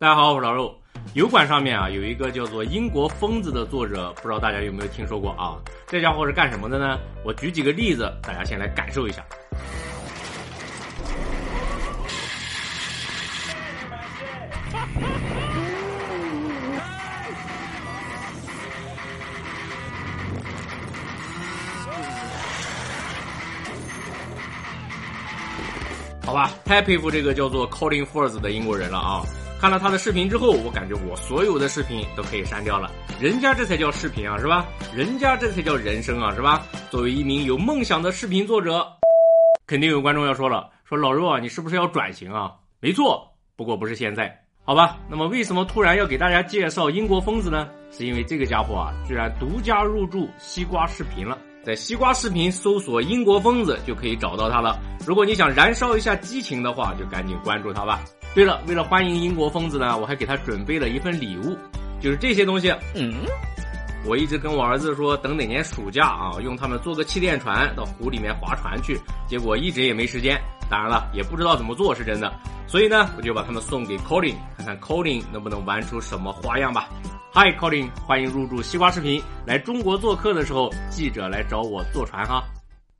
大家好，我是老肉。油管上面啊有一个叫做“英国疯子”的作者，不知道大家有没有听说过啊？这家伙是干什么的呢？我举几个例子，大家先来感受一下。好吧，太佩服这个叫做 Colin Ford 的英国人了啊！看了他的视频之后，我感觉我所有的视频都可以删掉了。人家这才叫视频啊，是吧？人家这才叫人生啊，是吧？作为一名有梦想的视频作者，肯定有观众要说了，说老肉啊，你是不是要转型啊？没错，不过不是现在，好吧？那么为什么突然要给大家介绍英国疯子呢？是因为这个家伙啊，居然独家入驻西瓜视频了。在西瓜视频搜索“英国疯子”就可以找到他了。如果你想燃烧一下激情的话，就赶紧关注他吧。对了，为了欢迎英国疯子呢，我还给他准备了一份礼物，就是这些东西。嗯，我一直跟我儿子说，等哪年暑假啊，用他们做个气垫船到湖里面划船去，结果一直也没时间。当然了，也不知道怎么做是真的。所以呢，我就把他们送给 Colin，看看 Colin 能不能玩出什么花样吧。Hi Colin，欢迎入驻西瓜视频。来中国做客的时候，记者来找我坐船哈。